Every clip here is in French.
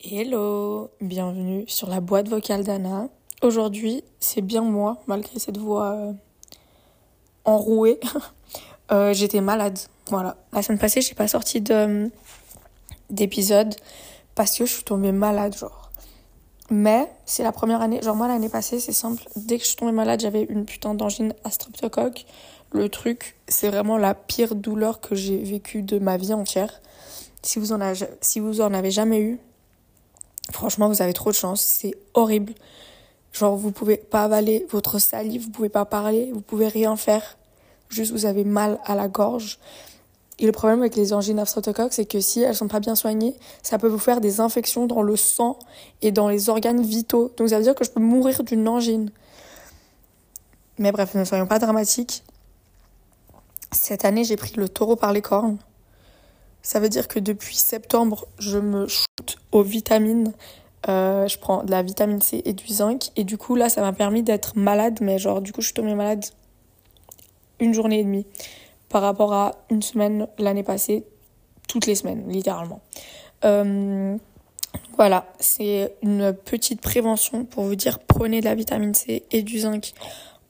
Hello, bienvenue sur la boîte vocale d'Anna. Aujourd'hui, c'est bien moi, malgré cette voix euh, enrouée. Euh, j'étais malade, voilà. La semaine passée, j'ai pas sorti de d'épisode parce que je suis tombée malade, genre. Mais c'est la première année, genre moi l'année passée, c'est simple. Dès que je suis tombée malade, j'avais une putain d'angine à streptocoque. Le truc, c'est vraiment la pire douleur que j'ai vécue de ma vie entière. Si vous en avez, si vous en avez jamais eu, Franchement, vous avez trop de chance. C'est horrible. Genre, vous pouvez pas avaler votre salive, vous pouvez pas parler, vous pouvez rien faire. Juste, vous avez mal à la gorge. Et le problème avec les angines streptocoques, c'est que si elles sont pas bien soignées, ça peut vous faire des infections dans le sang et dans les organes vitaux. Donc, ça veut dire que je peux mourir d'une angine. Mais bref, ne soyons pas dramatiques. Cette année, j'ai pris le taureau par les cornes. Ça veut dire que depuis septembre, je me shoot aux vitamines. Euh, je prends de la vitamine C et du zinc. Et du coup, là, ça m'a permis d'être malade. Mais genre, du coup, je suis tombée malade une journée et demie par rapport à une semaine l'année passée, toutes les semaines, littéralement. Euh, voilà, c'est une petite prévention pour vous dire prenez de la vitamine C et du zinc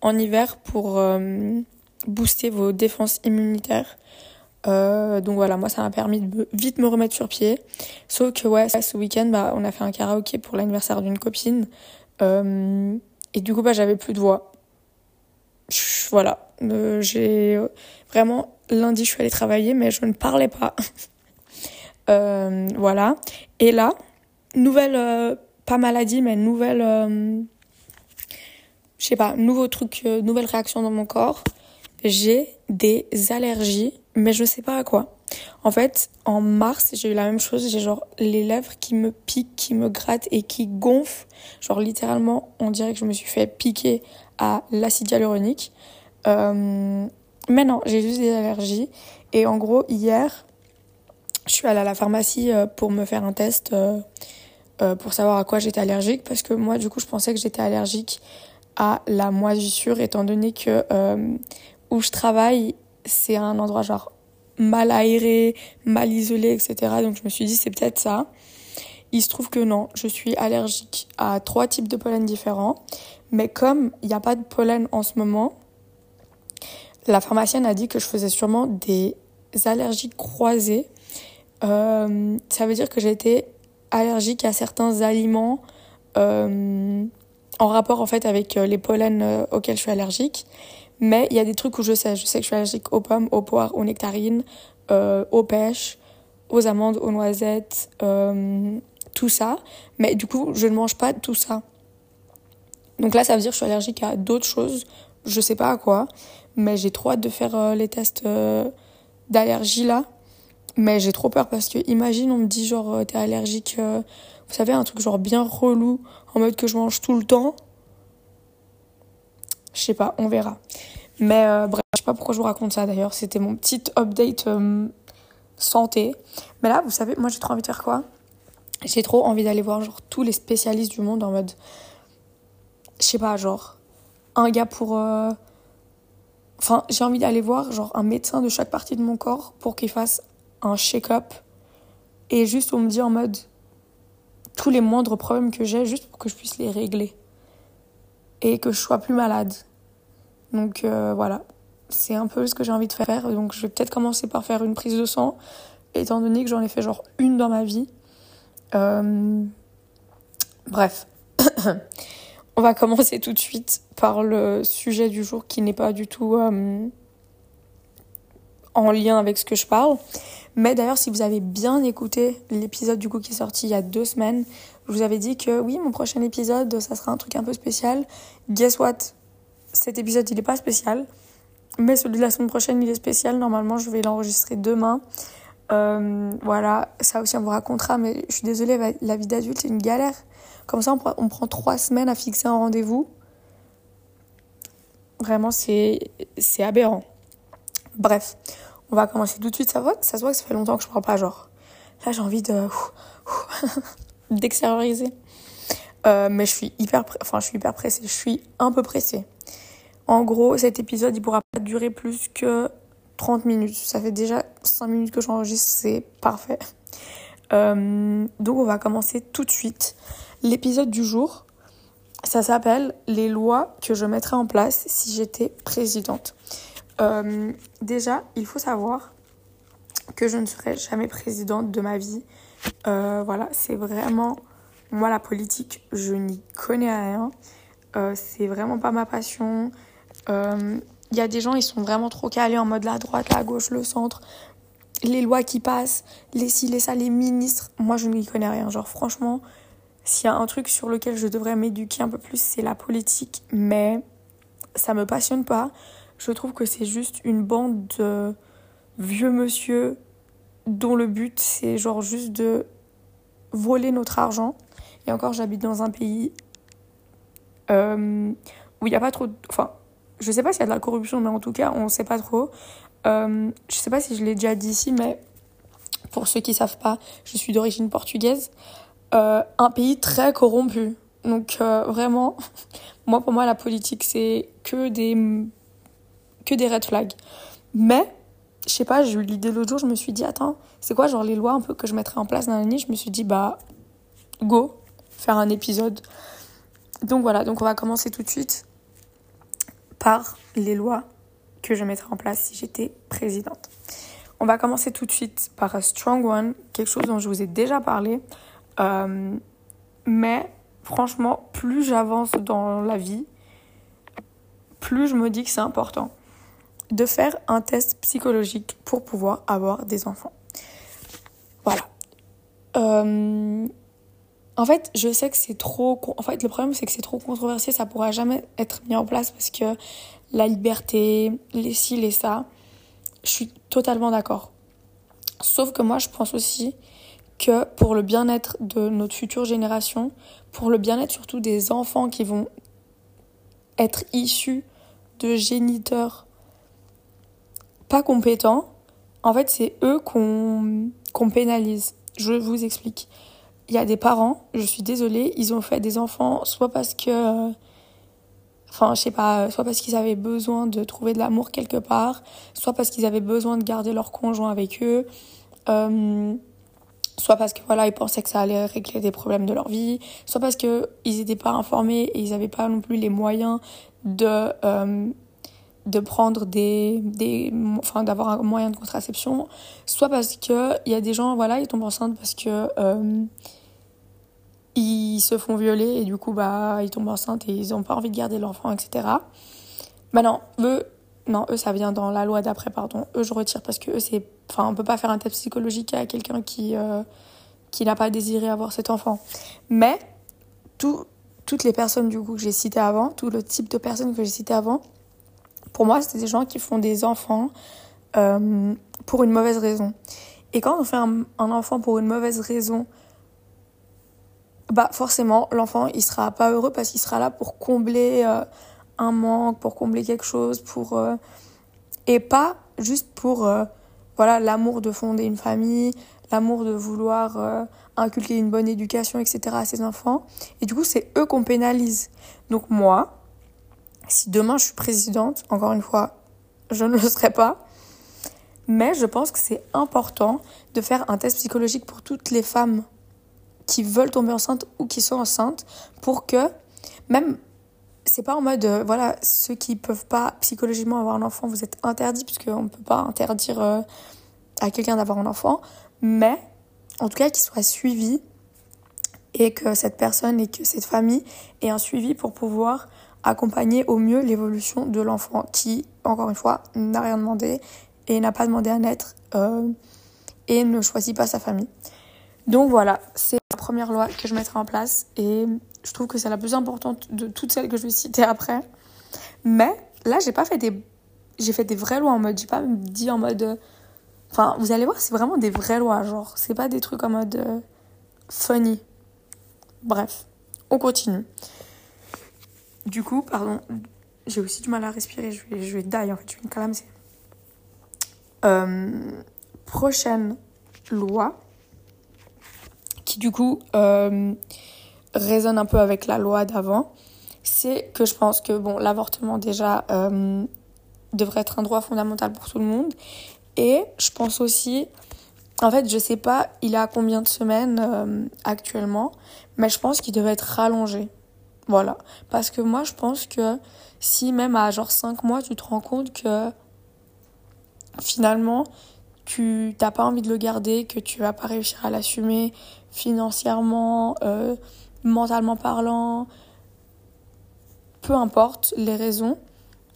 en hiver pour euh, booster vos défenses immunitaires. Euh, donc voilà, moi ça m'a permis de vite me remettre sur pied. Sauf que ouais, ce week-end, bah, on a fait un karaoké pour l'anniversaire d'une copine. Euh, et du coup, bah, j'avais plus de voix. Voilà, euh, j'ai vraiment lundi je suis allée travailler, mais je ne parlais pas. voilà. Et là, nouvelle, pas maladie, mais nouvelle, je sais pas, nouveau truc, nouvelle réaction dans mon corps. J'ai des allergies mais je sais pas à quoi. En fait, en mars, j'ai eu la même chose. J'ai genre les lèvres qui me piquent, qui me grattent et qui gonflent. Genre littéralement, on dirait que je me suis fait piquer à l'acide hyaluronique. Euh... Mais non, j'ai juste des allergies. Et en gros, hier, je suis allée à la pharmacie euh, pour me faire un test euh, euh, pour savoir à quoi j'étais allergique. Parce que moi, du coup, je pensais que j'étais allergique à la moisissure, étant donné que où je travaille, c'est un endroit genre mal aéré, mal isolé, etc. Donc je me suis dit c'est peut-être ça. Il se trouve que non, je suis allergique à trois types de pollen différents. Mais comme il n'y a pas de pollen en ce moment, la pharmacienne a dit que je faisais sûrement des allergies croisées. Euh, ça veut dire que j'ai été allergique à certains aliments euh, en rapport en fait avec euh, les pollens auxquels je suis allergique. Mais il y a des trucs où je sais. Je sais que je suis allergique aux pommes, aux poires, aux nectarines, aux pêches, aux amandes, aux noisettes, tout ça. Mais du coup, je ne mange pas tout ça. Donc là, ça veut dire que je suis allergique à d'autres choses. Je sais pas à quoi. Mais j'ai trop hâte de faire euh, les tests euh, d'allergie là. Mais j'ai trop peur parce que imagine, on me dit genre, euh, t'es allergique, vous savez, un truc genre bien relou, en mode que je mange tout le temps. Je sais pas, on verra. Mais euh, bref, je sais pas pourquoi je vous raconte ça d'ailleurs. C'était mon petit update euh, santé. Mais là, vous savez, moi j'ai trop envie de faire quoi? J'ai trop envie d'aller voir genre tous les spécialistes du monde en mode. Je sais pas, genre. Un gars pour. Euh, enfin, j'ai envie d'aller voir genre un médecin de chaque partie de mon corps pour qu'il fasse un check-up. Et juste on me dit en mode. Tous les moindres problèmes que j'ai, juste pour que je puisse les régler. Et que je sois plus malade. Donc euh, voilà, c'est un peu ce que j'ai envie de faire. Donc je vais peut-être commencer par faire une prise de sang, étant donné que j'en ai fait genre une dans ma vie. Euh... Bref, on va commencer tout de suite par le sujet du jour qui n'est pas du tout euh, en lien avec ce que je parle. Mais d'ailleurs, si vous avez bien écouté l'épisode du coup qui est sorti il y a deux semaines, je vous avais dit que oui, mon prochain épisode, ça sera un truc un peu spécial. Guess what? Cet épisode, il n'est pas spécial. Mais celui de la semaine prochaine, il est spécial. Normalement, je vais l'enregistrer demain. Euh, voilà, ça aussi, on vous racontera. Mais je suis désolée, la vie d'adulte, c'est une galère. Comme ça, on prend, trois semaines à fixer un rendez-vous. Vraiment, c'est aberrant. Bref, on va commencer tout de suite. Ça, va, ça se voit que ça fait longtemps que je ne parle pas, genre. Là, j'ai envie de d'extérioriser. Euh, mais je suis hyper, enfin, je suis hyper pressée. Je suis un peu pressée. En gros, cet épisode, il pourra pas durer plus que 30 minutes. Ça fait déjà 5 minutes que j'enregistre, c'est parfait. Euh, donc on va commencer tout de suite. L'épisode du jour, ça s'appelle Les lois que je mettrais en place si j'étais présidente. Euh, déjà, il faut savoir que je ne serai jamais présidente de ma vie. Euh, voilà, c'est vraiment moi la politique, je n'y connais rien. C'est vraiment pas ma passion. Il y a des gens, ils sont vraiment trop calés en mode la droite, la gauche, le centre. Les lois qui passent, les ci, les ça, les ministres. Moi, je n'y connais rien. Genre, franchement, s'il y a un truc sur lequel je devrais m'éduquer un peu plus, c'est la politique. Mais ça me passionne pas. Je trouve que c'est juste une bande de vieux monsieur dont le but c'est genre juste de voler notre argent. Et encore, j'habite dans un pays euh, où il n'y a pas trop. De... Enfin, je sais pas s'il y a de la corruption, mais en tout cas, on sait pas trop. Euh, je sais pas si je l'ai déjà dit ici, mais pour ceux qui savent pas, je suis d'origine portugaise. Euh, un pays très corrompu. Donc euh, vraiment, moi pour moi la politique c'est que des que des red flags. Mais, je sais pas, j'ai eu l'idée l'autre jour, je me suis dit, attends, c'est quoi genre les lois un peu que je mettrais en place dans l'année Je me suis dit, bah, go, faire un épisode. Donc voilà, donc on va commencer tout de suite par les lois que je mettrais en place si j'étais présidente. On va commencer tout de suite par a strong one, quelque chose dont je vous ai déjà parlé. Euh, mais franchement, plus j'avance dans la vie, plus je me dis que c'est important de faire un test psychologique pour pouvoir avoir des enfants. Voilà. Euh, en fait, je sais que c'est trop. En fait, le problème, c'est que c'est trop controversé. Ça pourra jamais être mis en place parce que la liberté, les ci, les ça, je suis totalement d'accord. Sauf que moi, je pense aussi que pour le bien-être de notre future génération, pour le bien-être surtout des enfants qui vont être issus de géniteurs pas compétents, en fait, c'est eux qu'on qu'on pénalise. Je vous explique. Il y a des parents, je suis désolée, ils ont fait des enfants soit parce que enfin je sais pas soit parce qu'ils avaient besoin de trouver de l'amour quelque part soit parce qu'ils avaient besoin de garder leur conjoint avec eux euh, soit parce que voilà ils pensaient que ça allait régler des problèmes de leur vie soit parce que ils n'étaient pas informés et ils n'avaient pas non plus les moyens de euh, de prendre des, des enfin d'avoir un moyen de contraception soit parce que il y a des gens voilà ils tombent enceintes parce que euh, ils se font violer et du coup bah ils tombent enceintes et ils ont pas envie de garder l'enfant etc bah non eux non eux ça vient dans la loi d'après pardon. Eux je retire parce que eux c'est enfin on peut pas faire un test psychologique à quelqu'un qui euh, qui n'a pas désiré avoir cet enfant. Mais tout, toutes les personnes du coup que j'ai citées avant tout le type de personnes que j'ai citées avant pour moi, c'est des gens qui font des enfants euh, pour une mauvaise raison. Et quand on fait un, enfant pour une mauvaise raison, bah forcément, l'enfant, il sera pas heureux parce qu'il sera là pour combler euh, un manque, pour combler quelque chose, pour euh, et pas juste pour voilà l'amour de fonder une famille, l'amour de vouloir inculquer une bonne éducation, etc. à ses enfants. Et du coup, c'est eux qu'on pénalise. Donc moi, si demain je suis présidente, encore une fois, je ne le serai pas. Mais je pense que c'est important de faire un test psychologique pour toutes les femmes qui veulent tomber enceinte ou qui sont enceintes pour que même c'est pas en mode euh, voilà ceux qui peuvent pas psychologiquement avoir un enfant vous êtes interdits puisqu'on ne peut pas interdire euh, à quelqu'un d'avoir un enfant mais en tout cas qu'il soit suivi et que cette personne et que cette famille ait un suivi pour pouvoir accompagner au mieux l'évolution de l'enfant qui, encore une fois, n'a rien demandé et n'a pas demandé à naître euh, et ne choisit pas sa famille. Donc voilà, c'est la première loi que je mettrai en place et je trouve que c'est la plus importante de toutes celles que je vais citer après. Mais là, j'ai pas fait des j'ai fait des vraies lois en mode j'ai pas dit en mode enfin, vous allez voir, c'est vraiment des vraies lois genre, c'est pas des trucs en mode euh, funny. Bref, on continue. Du coup, pardon, j'ai aussi du mal à respirer, je vais, je vais die en fait, je vais. Euh, prochaine loi du coup euh, résonne un peu avec la loi d'avant, c'est que je pense que bon, l'avortement déjà euh, devrait être un droit fondamental pour tout le monde. Et je pense aussi, en fait, je sais pas, il a combien de semaines euh, actuellement, mais je pense qu'il devrait être rallongé. Voilà. Parce que moi, je pense que si même à genre 5 mois, tu te rends compte que finalement, tu n'as pas envie de le garder, que tu vas pas réussir à l'assumer financièrement, euh, mentalement parlant, peu importe les raisons,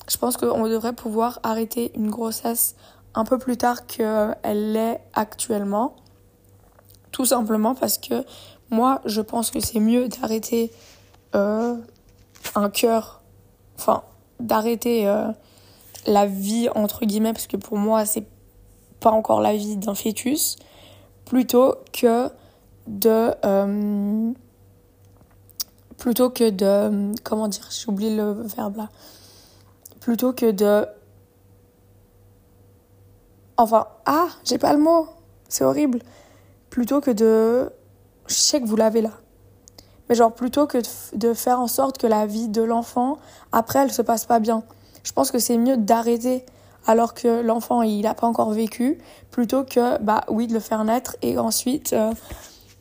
je pense qu'on devrait pouvoir arrêter une grossesse un peu plus tard qu'elle l'est actuellement. Tout simplement parce que moi, je pense que c'est mieux d'arrêter euh, un cœur, enfin, d'arrêter euh, la vie, entre guillemets, parce que pour moi, c'est pas encore la vie d'un fœtus, plutôt que de. Euh, plutôt que de. Comment dire J'ai oublié le verbe là. Plutôt que de Enfin, ah, j'ai pas le mot. C'est horrible. Plutôt que de. Je sais que vous l'avez là. Mais genre, plutôt que de faire en sorte que la vie de l'enfant, après, elle se passe pas bien. Je pense que c'est mieux d'arrêter alors que l'enfant, il n'a pas encore vécu, plutôt que, bah oui, de le faire naître et ensuite, euh,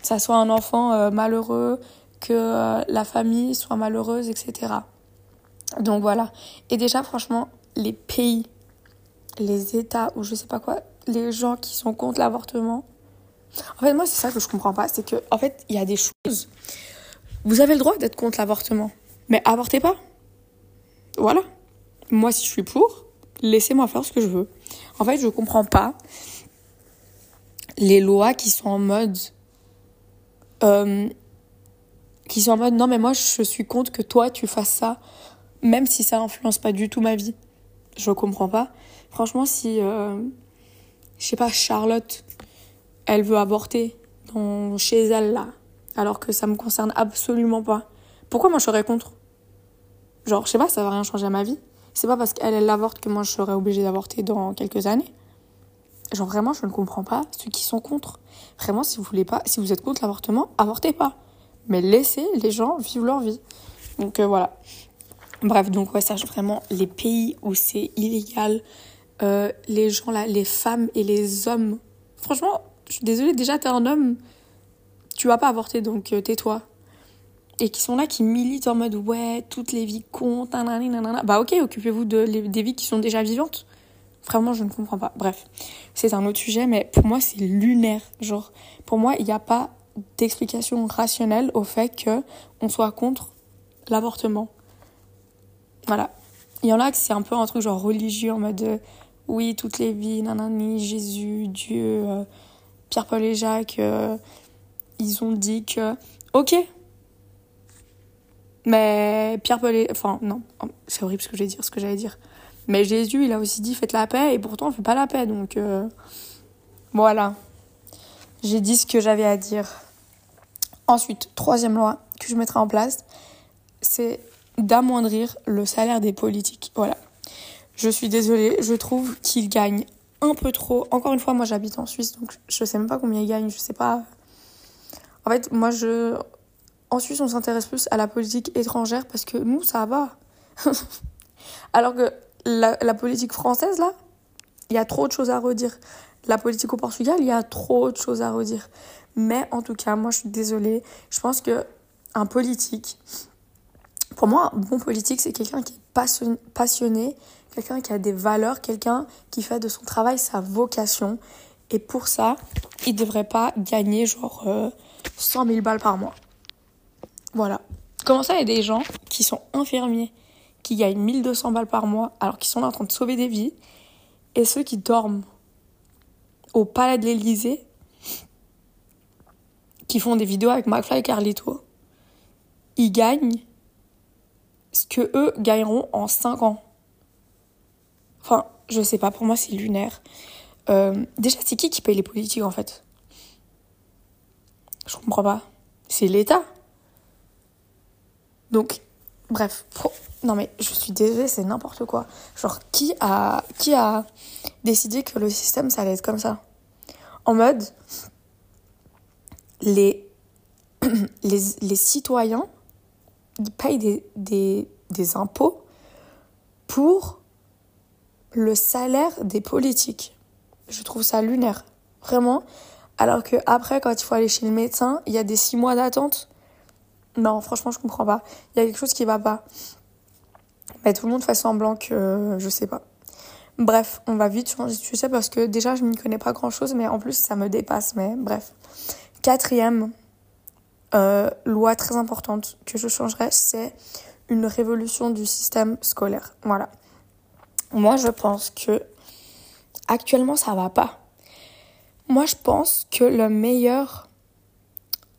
ça soit un enfant euh, malheureux, que euh, la famille soit malheureuse, etc. Donc voilà. Et déjà, franchement, les pays les États ou je sais pas quoi, les gens qui sont contre l'avortement. En fait, moi, c'est ça que je comprends pas. C'est que, en fait, il y a des choses. Vous avez le droit d'être contre l'avortement, mais avortez pas. Voilà. Moi, si je suis pour, laissez-moi faire ce que je veux. En fait, je comprends pas les lois qui sont en mode. Euh, qui sont en mode non, mais moi, je suis contre que toi, tu fasses ça, même si ça influence pas du tout ma vie. Je comprends pas. Franchement, si, euh, je sais pas, Charlotte, elle veut avorter dans, chez elle, là, alors que ça me concerne absolument pas, pourquoi moi je serais contre? Genre, je sais pas, ça va rien changer à ma vie. C'est pas parce qu'elle, elle l'avorte que moi je serais obligée d'avorter dans quelques années. Genre, vraiment, je ne comprends pas ceux qui sont contre. Vraiment, si vous voulez pas, si vous êtes contre l'avortement, avortez pas. Mais laissez les gens vivre leur vie. Donc euh, voilà. Bref, donc ouais, ça vraiment les pays où c'est illégal, euh, les gens là, les femmes et les hommes. Franchement, je suis désolée, déjà t'es un homme, tu vas pas avorter donc euh, tais-toi. Et qui sont là, qui militent en mode ouais, toutes les vies comptent, nanana. Bah ok, occupez-vous de, des vies qui sont déjà vivantes. Vraiment, je ne comprends pas. Bref, c'est un autre sujet, mais pour moi, c'est lunaire. Genre, pour moi, il n'y a pas d'explication rationnelle au fait que on soit contre l'avortement. Voilà. Il y en a que c'est un peu un truc genre religieux en mode oui, toutes les vies, nanani, Jésus, Dieu, euh, Pierre-Paul et Jacques, euh, ils ont dit que, ok. Mais Pierre-Paul et, enfin, non, c'est horrible ce que j'ai dire, ce que j'allais dire. Mais Jésus, il a aussi dit faites la paix, et pourtant on fait pas la paix, donc euh, voilà. J'ai dit ce que j'avais à dire. Ensuite, troisième loi que je mettrai en place, c'est d'amoindrir le salaire des politiques. Voilà. Je suis désolée, je trouve qu'il gagne un peu trop. Encore une fois, moi j'habite en Suisse, donc je sais même pas combien il gagne, je sais pas. En fait, moi je. En Suisse, on s'intéresse plus à la politique étrangère parce que nous, ça va. Alors que la, politique française, là, il y a trop de choses à redire. La politique au Portugal, il y a trop de choses à redire. Mais en tout cas, moi je suis désolée. Je pense que un politique, pour moi, un bon politique, c'est quelqu'un qui est passionné quelqu'un qui a des valeurs, quelqu'un qui fait de son travail sa vocation. Et pour ça, il devrait pas gagner genre 100 euh, 000 balles par mois. Voilà. Comment ça, il y a des gens qui sont infirmiers, qui gagnent 1200 balles par mois alors qu'ils sont là en train de sauver des vies, et ceux qui dorment au palais de l'Elysée, qui font des vidéos avec McFly et Carlito, ils gagnent ce que eux gagneront en 5 ans. Enfin, je sais pas, pour moi c'est lunaire. Euh, déjà, c'est qui qui paye les politiques en fait? Je comprends pas. C'est l'État. Donc, bref. Non mais je suis désolée, c'est n'importe quoi. Genre, qui a, décidé que le système ça allait être comme ça? En mode, les, citoyens ils payent des, des, des impôts pour le salaire des politiques. Je trouve ça lunaire, vraiment. Alors que après, quand il faut aller chez le médecin, il y a des six mois d'attente. Non, franchement, je comprends pas. Il y a quelque chose qui va pas. Mais tout le monde fait semblant que je sais pas. Bref, on va vite changer de sujet parce que déjà je n'y connais pas grand chose, mais en plus ça me dépasse. Mais bref. Quatrième euh, loi très importante que je changerais, c'est une révolution du système scolaire. Voilà. Moi je pense que actuellement ça va pas. Moi je pense que le meilleur,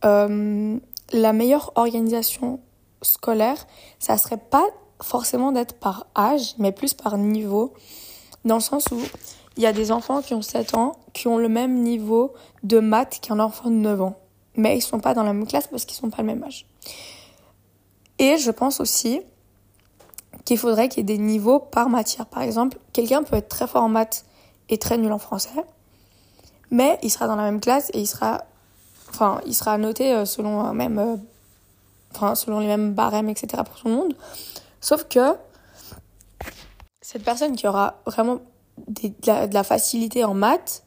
euh, la meilleure organisation scolaire, ça serait pas forcément d'être par âge, mais plus par niveau. Dans le sens où il y a des enfants qui ont 7 ans, qui ont le même niveau de maths qu'un enfant de 9 ans. Mais ils sont pas dans la même classe parce qu'ils sont pas le même âge. Et je pense aussi qu'il faudrait qu'il y ait des niveaux par matière. Par exemple, quelqu'un peut être très fort en maths et très nul en français, mais il sera dans la même classe et il sera, enfin, il sera noté euh, selon un même, euh, enfin, selon les mêmes barèmes, etc. pour tout le monde. Sauf que cette personne qui aura vraiment de, la, facilité en maths,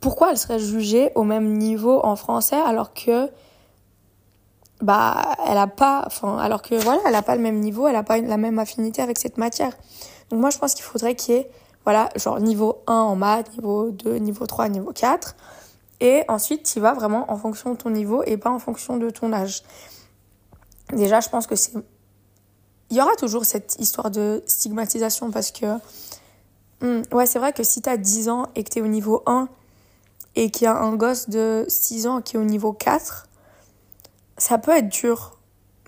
pourquoi elle serait jugée au même niveau en français alors que bah elle a pas enfin alors que voilà elle a pas le même niveau elle a pas la même affinité avec cette matière donc moi je pense qu'il faudrait qu'il y ait voilà genre niveau 1 en maths niveau 2 niveau 3 niveau 4 et ensuite tu vas vraiment en fonction de ton niveau et pas en fonction de ton âge déjà je pense que c'est il y aura toujours cette histoire de stigmatisation parce que, hmm, ouais, c'est vrai que si t'as 10 ans et que t'es au niveau 1 et qu'il y a un gosse de 6 ans qui est au niveau 4, ça peut être dur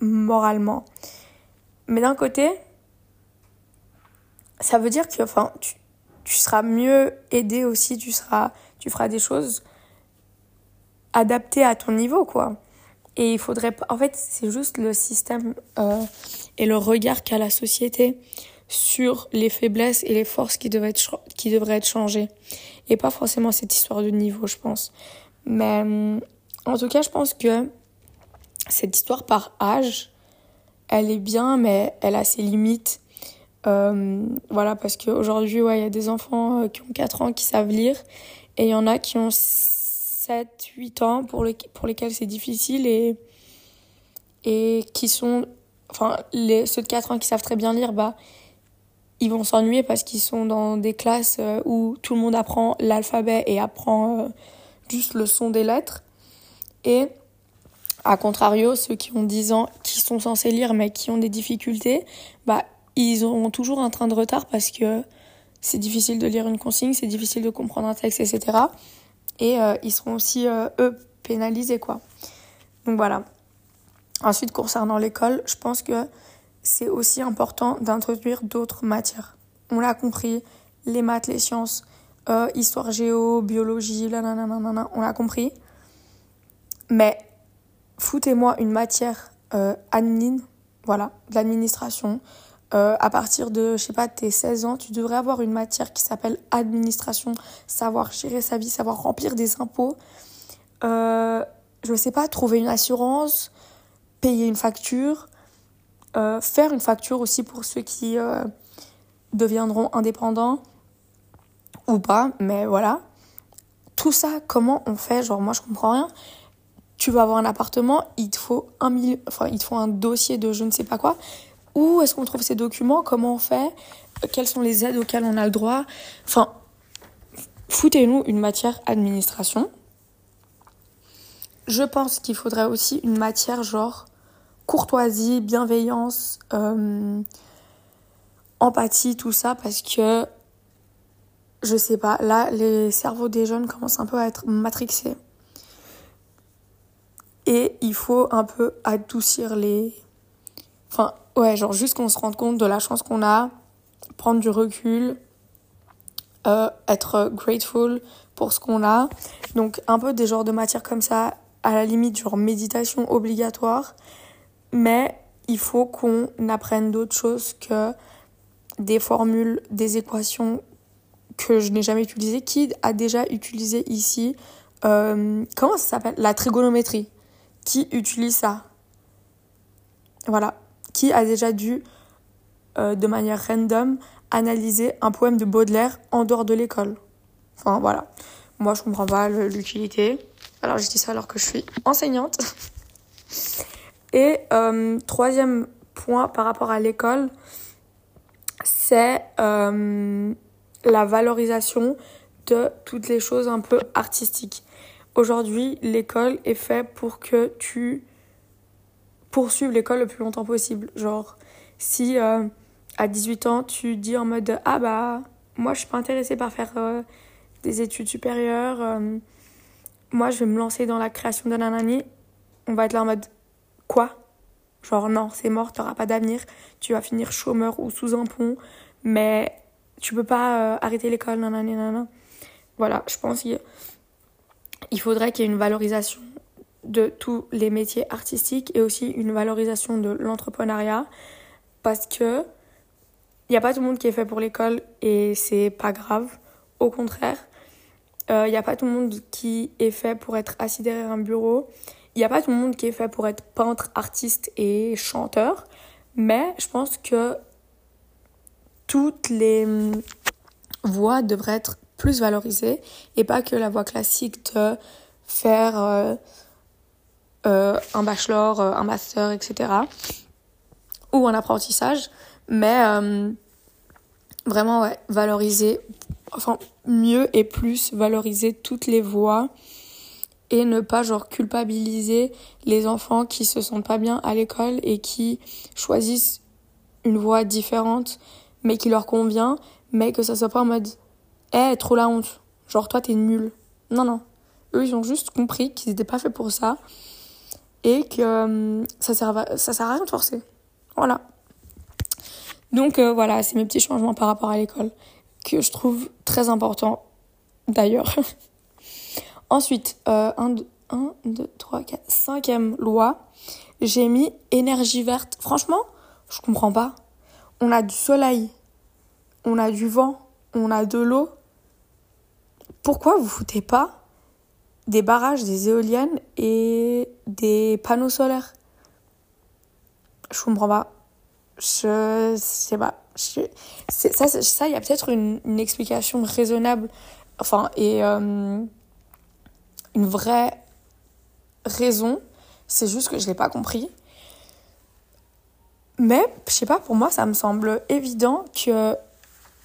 moralement. Mais d'un côté, ça veut dire que enfin, tu, tu seras mieux aidé aussi, tu, seras, tu feras des choses adaptées à ton niveau, quoi. Et il faudrait. En fait, c'est juste le système euh, et le regard qu'a la société sur les faiblesses et les forces qui, devraient être, qui devraient être changées. Et pas forcément cette histoire de niveau, je pense. Mais en tout cas, je pense que cette histoire par âge, elle est bien, mais elle a ses limites. Euh, voilà, parce qu'aujourd'hui, ouais, il y a des enfants euh, qui ont 4 ans qui savent lire, et il y en a qui ont 7, 8 ans pour, pour lesquels c'est difficile et, et qui sont. Enfin, les, ceux de 4 ans qui savent très bien lire, bah, ils vont s'ennuyer parce qu'ils sont dans des classes euh, où tout le monde apprend l'alphabet et apprend euh, juste le son des lettres. Et à contrario, ceux qui ont 10 ans, qui sont censés lire mais qui ont des difficultés, bah, ils auront toujours un train de retard parce que c'est difficile de lire une consigne, c'est difficile de comprendre un texte, etc et euh, ils seront aussi, euh, eux, pénalisés, quoi. Donc voilà. Ensuite, concernant l'école, je pense que c'est aussi important d'introduire d'autres matières. On l'a compris, les maths, les sciences, euh, histoire géo, biologie, là, on l'a compris. Mais foutez-moi une matière admin, voilà, de l'administration, euh, à partir de, je sais pas, tes 16 ans, tu devrais avoir une matière qui s'appelle administration, savoir gérer sa vie, savoir remplir des impôts. Euh, je sais pas, trouver une assurance, payer une facture, euh, faire une facture aussi pour ceux qui euh, deviendront indépendants ou pas, mais voilà. Tout ça, comment on fait? Genre, moi, je comprends rien. Tu vas avoir un appartement, il te faut un, enfin, il te faut un dossier de je ne sais pas quoi où est-ce qu'on trouve ces documents Comment on fait Quelles sont les aides auxquelles on a le droit Enfin, foutez-nous une matière administration. Je pense qu'il faudrait aussi une matière genre courtoisie, bienveillance, euh, empathie, tout ça, parce que je sais pas, là, les cerveaux des jeunes commencent un peu à être matrixés. Et il faut un peu adoucir les. Enfin, Ouais, genre juste qu'on se rende compte de la chance qu'on a, prendre du recul, euh, être grateful pour ce qu'on a. Donc un peu des genres de matières comme ça, à la limite genre méditation obligatoire, mais il faut qu'on apprenne d'autres choses que des formules, des équations que je n'ai jamais utilisées. Qui a déjà utilisé ici euh, Comment ça s'appelle? La trigonométrie. Qui utilise ça? Voilà. A déjà dû, euh, de manière random, analyser un poème de Baudelaire en dehors de l'école Enfin, voilà. Moi, je comprends pas l'utilité. Alors, je dis ça alors que je suis enseignante. Et euh, troisième point par rapport à l'école, c'est euh, la valorisation de toutes les choses un peu artistiques. Aujourd'hui, l'école est faite pour que tu poursuives l'école le plus longtemps possible. Genre, si euh, à 18 ans, tu dis en mode Ah bah, moi je suis pas intéressée par faire euh, des études supérieures, moi je vais me lancer dans la création d'un nanani, on va être là en mode Quoi? Genre, non, c'est mort, t'auras pas d'avenir, tu vas finir chômeur ou sous un pont, mais tu peux pas euh, arrêter l'école, nanana, nanana. Voilà, je pense qu'il faudrait qu'il y ait une valorisation de tous les métiers artistiques et aussi une valorisation de l'entrepreneuriat parce que il n'y a pas tout le monde qui est fait pour l'école et c'est pas grave. Au contraire, il euh, n'y a pas tout le monde qui est fait pour être assis derrière un bureau. Il n'y a pas tout le monde qui est fait pour être peintre, artiste et chanteur. Mais je pense que toutes les hum, voix devraient être plus valorisées et pas que la voix classique de faire euh, un bachelor, euh, un master, etc. ou un apprentissage. Mais hum, vraiment, ouais, valoriser, enfin, mieux et plus valoriser toutes les voix et ne pas genre culpabiliser les enfants qui se sentent pas bien à l'école et qui choisissent une voie différente mais qui leur convient mais que ça soit pas en mode eh trop la honte genre toi t'es nul non non eux ils ont juste compris qu'ils étaient pas faits pour ça et que euh, ça sert à, sert à rien de forcer voilà donc euh, voilà c'est mes petits changements par rapport à l'école que je trouve très important d'ailleurs Ensuite, euh, 1, 2, 3, 4, cinquième loi, j'ai mis énergie verte. Franchement, je comprends pas. On a du soleil, on a du vent, on a de l'eau. Pourquoi vous foutez pas des barrages, des éoliennes et des panneaux solaires Je comprends pas. Je sais pas. ça, il y a peut-être une, une, explication raisonnable. Enfin, et. Euh, une vraie raison. C'est juste que je l'ai pas compris. Mais, je sais pas, pour moi, ça me semble évident que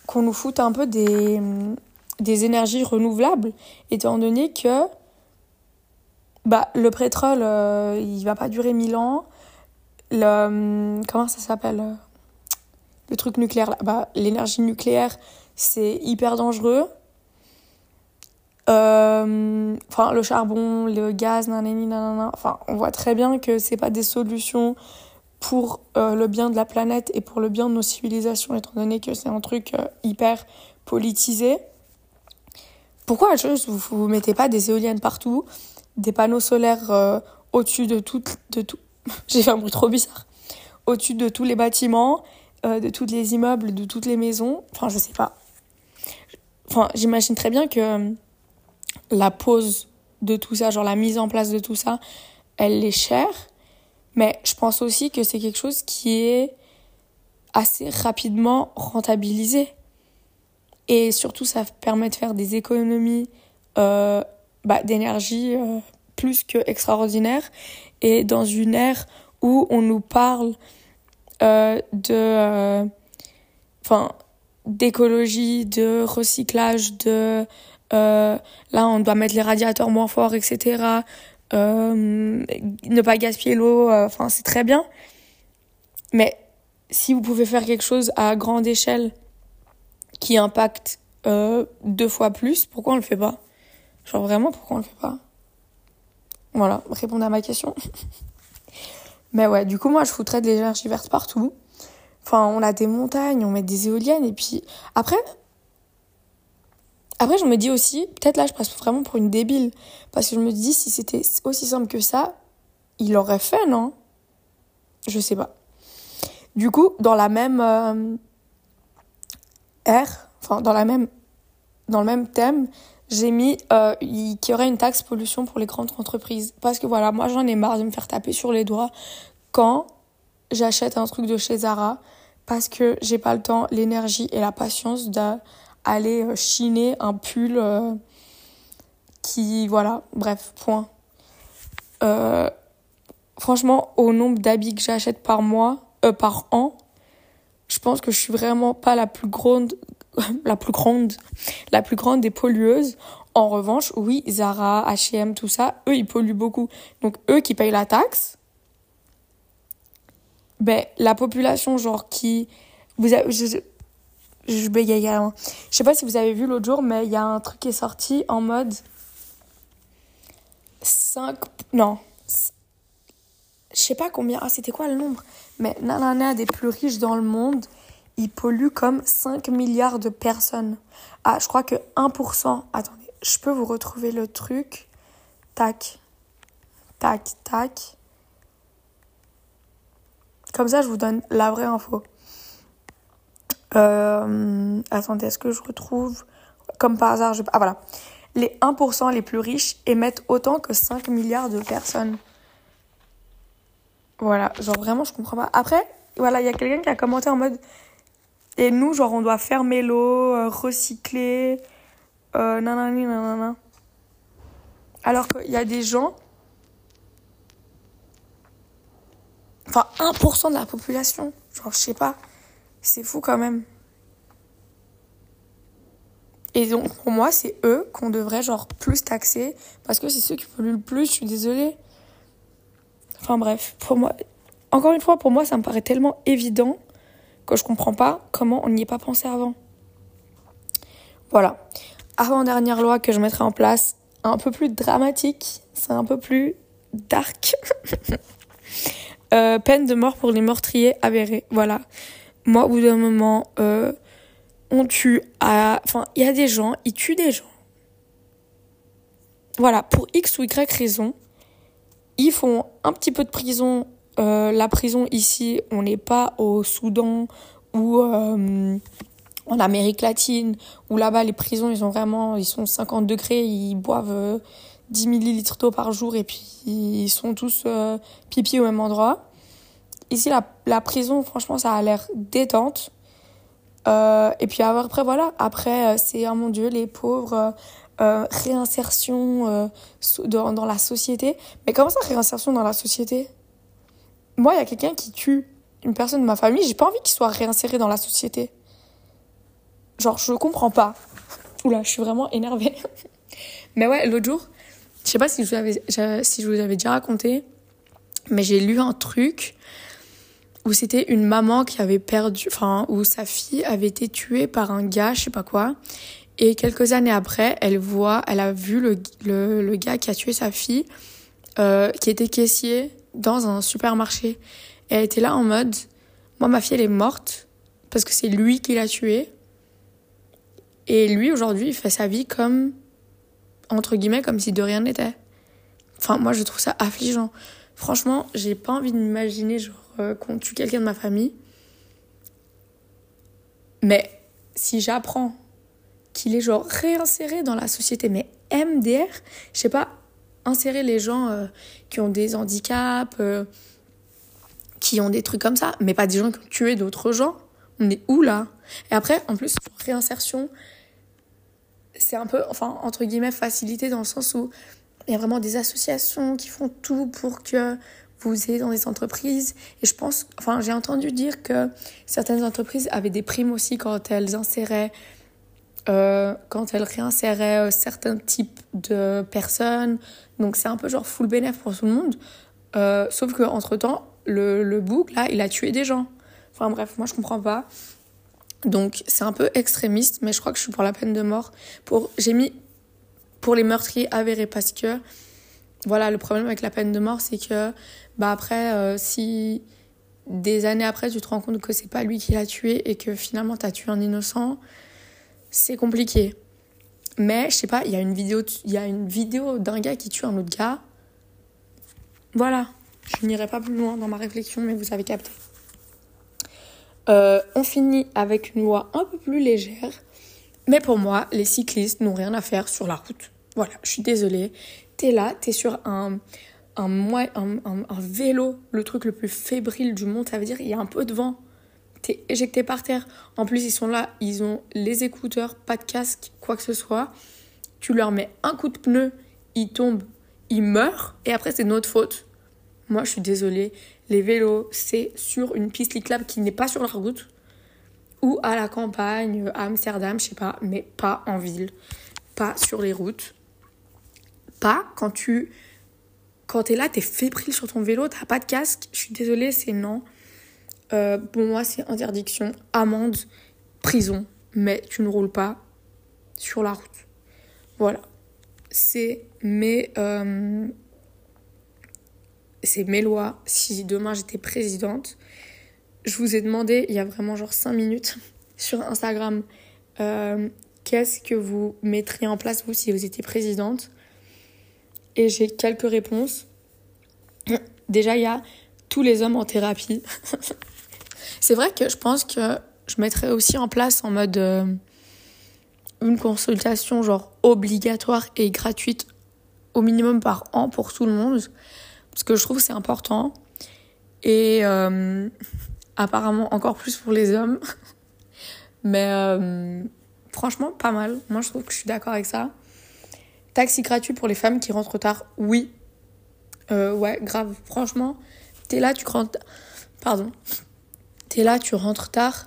qu'on nous foute un peu des, des énergies renouvelables, étant donné que bah, le pétrole, euh, il va pas durer mille ans. Le, comment ça s'appelle Le truc nucléaire, là. Bah, l'énergie nucléaire, c'est hyper dangereux. Euh, enfin, le charbon, le gaz, nanani, nanana. Enfin, on voit très bien que c'est pas des solutions pour euh, le bien de la planète et pour le bien de nos civilisations, étant donné que c'est un truc euh, hyper politisé. Pourquoi juste vous, vous mettez pas des éoliennes partout, des panneaux solaires au-dessus de tout, de tout. J'ai fait un bruit trop bizarre. Au-dessus de tous les bâtiments, de tous les immeubles, de toutes les maisons. Enfin, je sais pas. Enfin, j'imagine très bien que la pose de tout ça, genre la mise en place de tout ça, elle est chère. Mais je pense aussi que c'est quelque chose qui est assez rapidement rentabilisé. Et surtout, ça permet de faire des économies euh, bah, d'énergie euh, plus que extraordinaires. Et dans une ère où on nous parle euh, de, enfin, d'écologie, de recyclage, de euh, là, on doit mettre les radiateurs moins forts, etc. Euh, ne pas gaspiller l'eau, euh, enfin, c'est très bien. Mais si vous pouvez faire quelque chose à grande échelle qui impacte deux fois plus, pourquoi on le fait pas? Genre vraiment, pourquoi on le fait pas? Voilà, répondre à ma question. Mais ouais, du coup, moi, je foutrais de l'énergie verte partout. Enfin, on a des montagnes, on met des éoliennes, et puis après, après, je me dis aussi, peut-être là, je passe vraiment pour une débile. Parce que je me dis, si c'était aussi simple que ça, il l'aurait fait, non? Je sais pas. Du coup, dans la même euh, ère, enfin, dans, la même, dans le même thème, j'ai mis euh, qu'il y aurait une taxe pollution pour les grandes entreprises. Parce que voilà, moi, j'en ai marre de me faire taper sur les doigts quand j'achète un truc de chez Zara parce que j'ai pas le temps, l'énergie et la patience d'aller euh, chiner un pull euh, qui voilà, bref, point. Franchement, au nombre d'habits que j'achète par mois, par an, je pense que je suis vraiment pas la plus grande, la plus grande, la plus grande des pollueuses. En revanche, oui, Zara, H&M, tout ça, eux, ils polluent beaucoup. Donc, eux qui payent la taxe, ben, la population, genre, qui... Vous avez, je, je bégaye, hein. Je sais pas si vous avez vu l'autre jour, mais il y a un truc qui est sorti en mode... 5... Non. Je sais pas combien... Ah, c'était quoi le nombre? Mais nanana, des plus riches dans le monde, ils polluent comme 5 milliards de personnes. Ah, je crois que 1%... Attendez je peux vous retrouver le truc. Tac, tac, tac. Comme ça, je vous donne la vraie info. Euh, attendez, est-ce que je retrouve? Comme par hasard, je... Ah voilà. Les 1% les plus riches émettent autant que 5 milliards de personnes. Voilà, genre vraiment, je comprends pas. Après, voilà, il y a quelqu'un qui a commenté en mode... Et nous, genre, on doit fermer l'eau, euh, recycler, euh, nanani, nanana. Alors qu'il y a des gens. Enfin, 1% de la population. Genre, je sais pas. C'est fou quand même. Et donc, pour moi, c'est eux qu'on devrait, genre, plus taxer. Parce que c'est ceux qui polluent le plus, je suis désolée. Enfin, bref. Pour moi. Encore une fois, pour moi, ça me paraît tellement évident que je comprends pas comment on n'y ait pas pensé avant. Voilà avant-dernière loi que je mettrai en place, un peu plus dramatique, c'est un peu plus dark. Euh, peine de mort pour les meurtriers avérés. Voilà. Moi, au bout d'un moment, euh, on tue à... Enfin, il y a des gens, ils tuent des gens. Voilà, pour X ou Y raison, ils font un petit peu de prison. Euh, la prison ici, on n'est pas au Soudan ou en Amérique latine, où là-bas les prisons, ils ont vraiment, ils sont 50 degrés, ils boivent 10 euh, millilitres d'eau par jour et puis ils sont tous euh, pipi au même endroit. Ici, la, la prison, franchement, ça a l'air détente. Euh, et puis après, voilà, après, c'est, oh mon Dieu, les pauvres, réinsertion dans, dans la société. Mais comment ça, réinsertion dans la société? Moi, il y a quelqu'un qui tue une personne de ma famille, j'ai pas envie qu'il soit réinséré dans la société. Genre, je comprends pas. Oula, je suis vraiment énervée. mais ouais, l'autre jour, je sais pas si je, vous avais, si je vous avais déjà raconté, mais j'ai lu un truc où c'était une maman qui avait perdu, enfin, où sa fille avait été tuée par un gars, je sais pas quoi. Et quelques années après, elle voit, elle a vu le, le, gars qui a tué sa fille, euh, qui était caissier dans un supermarché. Elle était là en mode, moi, ma fille, elle est morte parce que c'est lui qui l'a tuée. Et lui, aujourd'hui, il fait sa vie comme, entre guillemets, comme si de rien n'était. Enfin, moi, je trouve ça affligeant. Franchement, j'ai pas envie de m'imaginer, genre, euh, qu'on tue quelqu'un de ma famille. Mais si j'apprends qu'il est, genre, réinséré dans la société, mais MDR, je sais pas, insérer les gens euh, qui ont des handicaps, euh, qui ont des trucs comme ça, mais pas des gens qui ont tué d'autres gens. On est où là? Et après, en plus, réinsertion, c'est un peu, enfin, entre guillemets, facilité dans le sens où il y a vraiment des associations qui font tout pour que vous ayez dans des entreprises. Et je pense, enfin, j'ai entendu dire que certaines entreprises avaient des primes aussi quand elles inséraient, euh, quand elles réinséraient euh, certains types de personnes. Donc c'est un peu genre full bénéfice pour tout le monde. Euh, sauf que entre temps, le, le bouc, là, il a tué des gens. Enfin bref, moi je comprends pas. Donc c'est un peu extrémiste, mais je crois que je suis pour la peine de mort. Pour, j'ai mis pour les meurtriers avérés parce que, voilà, le problème avec la peine de mort, c'est que, bah après, si des années après tu te rends compte que c'est pas lui qui l'a tué et que finalement t'as tué un innocent, c'est compliqué. Mais je sais pas, il y a une vidéo, il y a une vidéo d'un gars qui tue un autre gars. Voilà, je n'irai pas plus loin dans ma réflexion, mais vous avez capté. Euh, on finit avec une loi un peu plus légère. Mais pour moi, les cyclistes n'ont rien à faire sur la route. Voilà, je suis désolée. T'es là, t'es sur un, un, un, un, vélo, le truc le plus fébrile du monde, ça veut dire il y a un peu de vent. T'es éjecté par terre. En plus, ils sont là, ils ont les écouteurs, pas de casque, quoi que ce soit. Tu leur mets un coup de pneu, ils tombent, ils meurent, et après, c'est notre faute. Moi, je suis désolée. Les vélos, c'est sur une piste cyclable qui n'est pas sur la route, ou à la campagne, à Amsterdam, je sais pas, mais pas en ville, pas sur les routes. Pas quand tu quand t'es là, t'es fébrile sur ton vélo, t'as pas de casque, je suis désolée, c'est non. Euh, pour moi, c'est interdiction, amende, prison, mais tu ne roules pas sur la route. Voilà. C'est mes, euh, lois. Si demain j'étais présidente, je vous ai demandé, il y a vraiment genre 5 minutes, sur Instagram, euh, qu'est-ce que vous mettriez en place, vous, si vous étiez présidente? Et j'ai quelques réponses. Déjà, il y a tous les hommes en thérapie. c'est vrai que je pense que je mettrais aussi en place en mode euh, une consultation genre obligatoire et gratuite au minimum par an pour tout le monde parce que je trouve que c'est important et euh, apparemment encore plus pour les hommes mais euh, franchement pas mal moi je trouve que je suis d'accord avec ça Taxi gratuit pour les femmes qui rentrent tard, oui. Ouais, grave. Franchement, t'es là, tu rentres. Pardon. T'es là, tu rentres tard.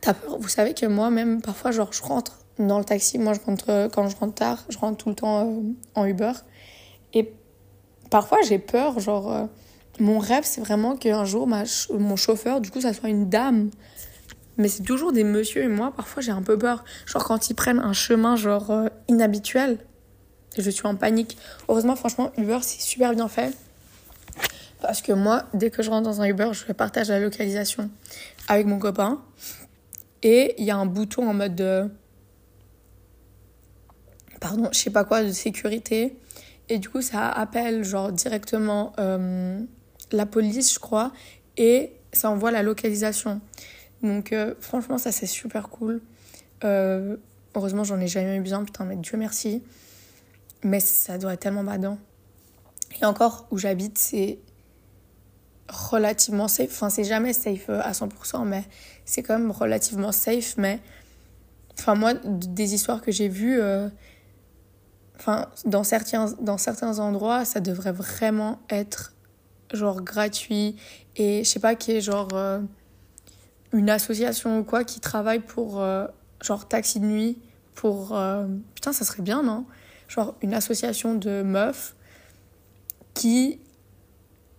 T'as peur. Vous savez que moi, même parfois, genre, je rentre dans le taxi. Moi, je rentre euh, quand je rentre tard. Je rentre tout le temps euh, en Uber. Et parfois, j'ai peur. Genre, mon rêve, c'est vraiment qu'un jour, mon chauffeur, du coup, ça soit une dame. Mais c'est toujours des messieurs et moi, parfois, j'ai un peu peur. Genre, quand ils prennent un chemin, genre, inhabituel je suis en panique. Heureusement, franchement, Uber, c'est super bien fait. Parce que moi, dès que je rentre dans un Uber, je partage la localisation avec mon copain. Et il y a un bouton en mode de... Pardon, je sais pas quoi, de sécurité. Et du coup, ça appelle genre directement euh, la police, je crois. Et ça envoie la localisation. Donc euh, franchement, ça c'est super cool. Euh, heureusement, j'en ai jamais eu besoin, putain, mais Dieu merci. Mais ça doit être tellement badant. Et encore, où j'habite, c'est relativement safe. Enfin, c'est jamais safe euh, à 100%, mais c'est quand même relativement safe. Mais, enfin, moi, des histoires que j'ai vues, euh, enfin, dans certains, dans certains endroits, ça devrait vraiment être, genre, gratuit. Et je sais pas, qui est, genre, euh, une association ou quoi qui travaille pour, genre, taxi de nuit. Pour. Putain, ça serait bien, non? genre une association de meufs qui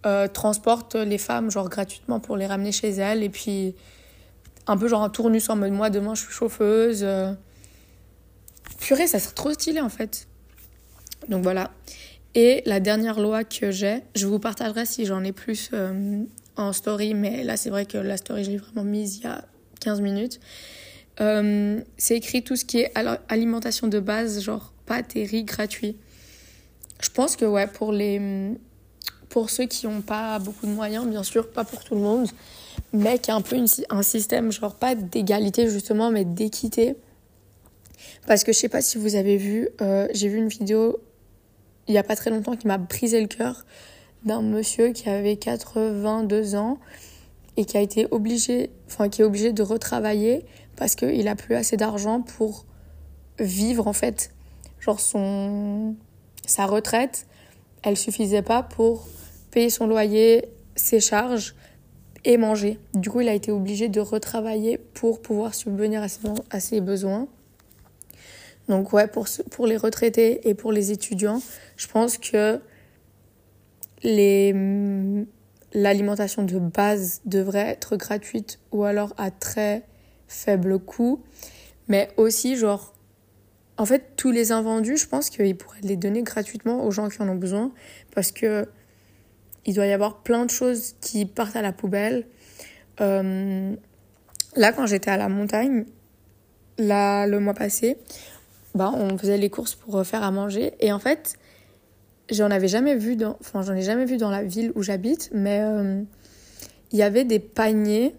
euh, transportent les femmes genre gratuitement pour les ramener chez elles et puis un peu genre un tournus en mode moi demain je suis chauffeuse. Euh. Purée, ça serait trop stylé en fait. Donc voilà. Et la dernière loi que j'ai, je vous partagerai si j'en ai plus euh, en story, mais là c'est vrai que la story je l'ai vraiment mise il y a 15 minutes. c'est écrit tout ce qui est alimentation de base, genre pâtes riz gratuits. Je pense que ouais, pour, les, pour ceux qui n'ont pas beaucoup de moyens, bien sûr, pas pour tout le monde, mais qui a un peu un système, genre pas d'égalité justement, mais d'équité. Parce que je sais pas si vous avez vu, euh, j'ai vu une vidéo il n'y a pas très longtemps qui m'a brisé le cœur d'un monsieur qui avait 82 ans et qui a été obligé, enfin qui est obligé de retravailler parce qu'il a plus assez d'argent pour vivre en fait genre son sa retraite, elle suffisait pas pour payer son loyer, ses charges et manger. Du coup, il a été obligé de retravailler pour pouvoir subvenir à ses, besoins. Donc ouais, pour, pour les retraités et pour les étudiants, je pense que les l'alimentation de base devrait être gratuite ou alors à très faible coût, mais aussi genre en fait, tous les invendus, je pense qu'ils pourraient les donner gratuitement aux gens qui en ont besoin parce que il doit y avoir plein de choses qui partent à la poubelle. Euh, là, quand j'étais à la montagne, là, le mois passé, bah, on faisait les courses pour faire à manger. Et en fait, j'en avais jamais vu dans, enfin, j'en ai jamais vu dans la ville où j'habite, mais euh, il y avait des paniers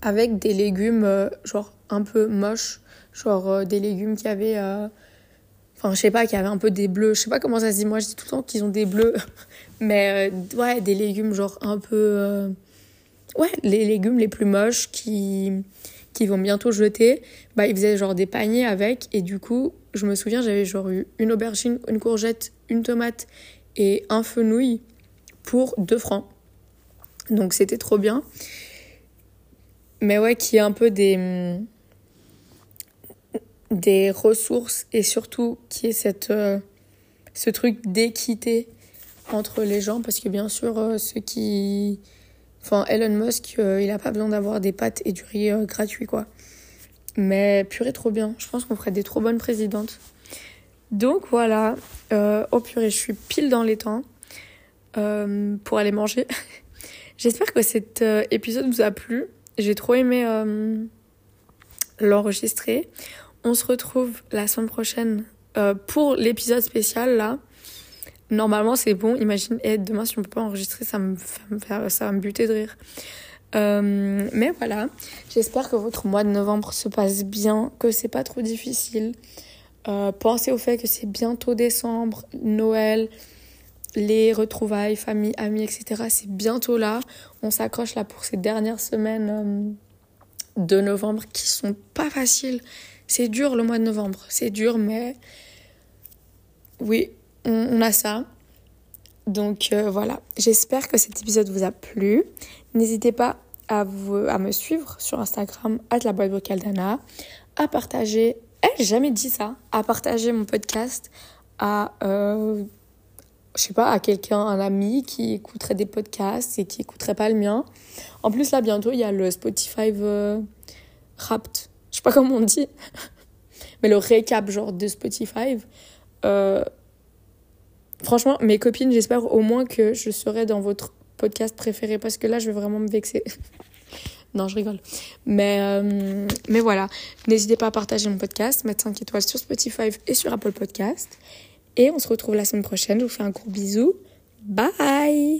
avec des légumes, euh, genre un peu moches genre des légumes qui avaient Enfin, je sais pas, qu'il y avait un peu des bleus. Je sais pas comment ça se dit. Moi, je dis tout le temps qu'ils ont des bleus. Mais euh, ouais, des légumes genre un peu... euh, Ouais, les légumes les plus moches qui, qui vont bientôt jeter. Bah, ils faisaient genre des paniers avec. Et du coup, je me souviens, j'avais genre eu une aubergine, une courgette, une tomate et un fenouil pour 2 francs. Donc c'était trop bien. Mais ouais, qui est un peu des des ressources et surtout qui est cette euh, ce truc d'équité entre les gens parce que bien sûr euh, ceux qui enfin Elon Musk euh, il a pas besoin d'avoir des pâtes et du riz gratuit quoi. Mais purée trop bien. Je pense qu'on ferait des trop bonnes présidentes. Donc voilà. Oh purée je suis pile dans les temps pour aller manger. J'espère que cet épisode vous a plu. J'ai trop aimé l'enregistrer on se retrouve la semaine prochaine euh, pour l'épisode spécial là. Normalement c'est bon. Imagine, et demain si on peut pas enregistrer, ça me, ça me, va me buter de rire. Euh, mais voilà, j'espère que votre mois de novembre se passe bien, que c'est pas trop difficile. Euh, pensez au fait que c'est bientôt décembre, Noël, les retrouvailles, famille, amis, etc. C'est bientôt là. On s'accroche là pour ces dernières semaines de novembre qui sont pas faciles. C'est dur le mois de novembre, c'est dur, mais oui, on, a ça. Donc euh, voilà, j'espère que cet épisode vous a plu. N'hésitez pas à, à me suivre sur Instagram, at la boîte vocale d'Anna, à partager, eh, jamais dit ça, à partager mon podcast à, euh, je sais pas, à quelqu'un, un ami qui écouterait des podcasts et qui écouterait pas le mien. En plus, là, bientôt, il y a le Spotify euh, Wrapped, je sais pas comment on dit, mais le récap genre de Spotify. Euh, franchement, mes copines, j'espère au moins que je serai dans votre podcast préféré parce que là, je vais vraiment me vexer. non, je rigole. Mais, euh, mais voilà, n'hésitez pas à partager mon podcast, mettre 5 étoiles sur Spotify et sur Apple Podcast. Et on se retrouve la semaine prochaine. Je vous fais un gros bisou. Bye